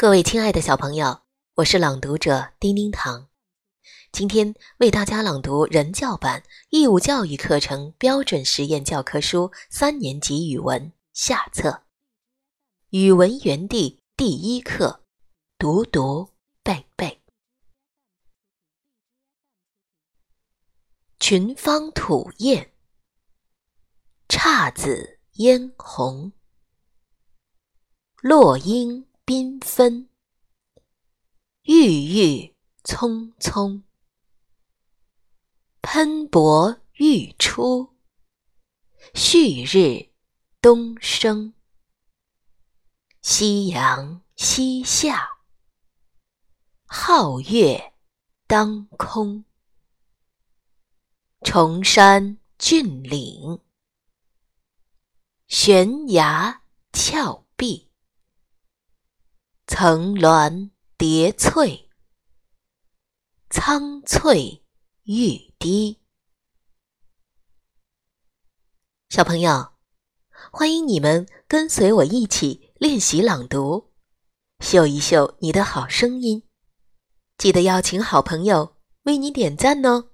各位亲爱的小朋友，我是朗读者丁丁糖，今天为大家朗读人教版义务教育课程标准实验教科书三年级语文下册，语文园地第一课，读读背背。群芳吐艳，姹紫嫣红，落英缤纷，郁郁葱葱。喷薄欲出，旭日东升。夕阳西下，皓月当空。崇山峻岭，悬崖峭壁，层峦叠翠，苍翠欲滴。小朋友，欢迎你们跟随我一起练习朗读，秀一秀你的好声音。记得邀请好朋友为你点赞哦。